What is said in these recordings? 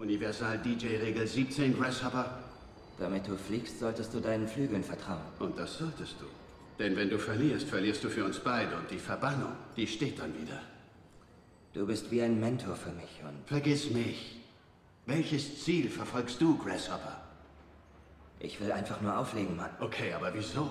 Universal-DJ-Regel 17, Grasshopper. Damit du fliegst, solltest du deinen Flügeln vertrauen. Und das solltest du. Denn wenn du verlierst, verlierst du für uns beide und die Verbannung, die steht dann wieder. Du bist wie ein Mentor für mich und... Vergiss mich. Welches Ziel verfolgst du, Grasshopper? Ich will einfach nur auflegen, Mann. Okay, aber wieso?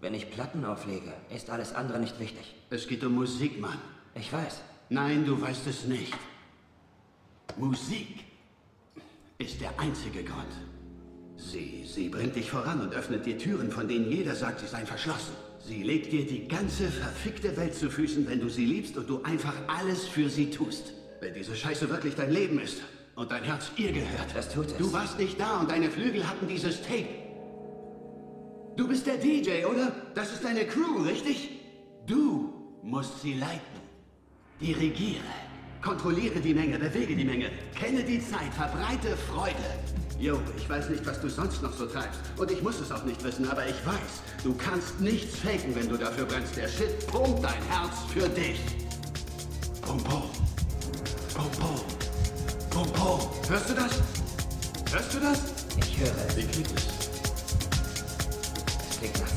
Wenn ich Platten auflege, ist alles andere nicht wichtig. Es geht um Musik, Mann. Ich weiß. Nein, du weißt es nicht. Musik ist der einzige Grund. Sie, sie bringt dich voran und öffnet dir Türen, von denen jeder sagt, sie seien verschlossen. Sie legt dir die ganze verfickte Welt zu Füßen, wenn du sie liebst und du einfach alles für sie tust. Wenn diese Scheiße wirklich dein Leben ist und dein Herz ihr gehört. Das tut es. Du warst nicht da und deine Flügel hatten dieses Tape. Du bist der DJ, oder? Das ist deine Crew, richtig? Du musst sie leiten. Dirigiere. Kontrolliere die Menge, bewege die Menge. Kenne die Zeit, verbreite Freude. Jo, ich weiß nicht, was du sonst noch so treibst. Und ich muss es auch nicht wissen, aber ich weiß, du kannst nichts faken, wenn du dafür brennst. Der Shit pumpt dein Herz für dich. Pum, pum. Pum, pum. Pum, pum. Hörst du das? Hörst du das? Ich höre. Wie klingt es? Es klingt nach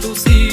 seduzir.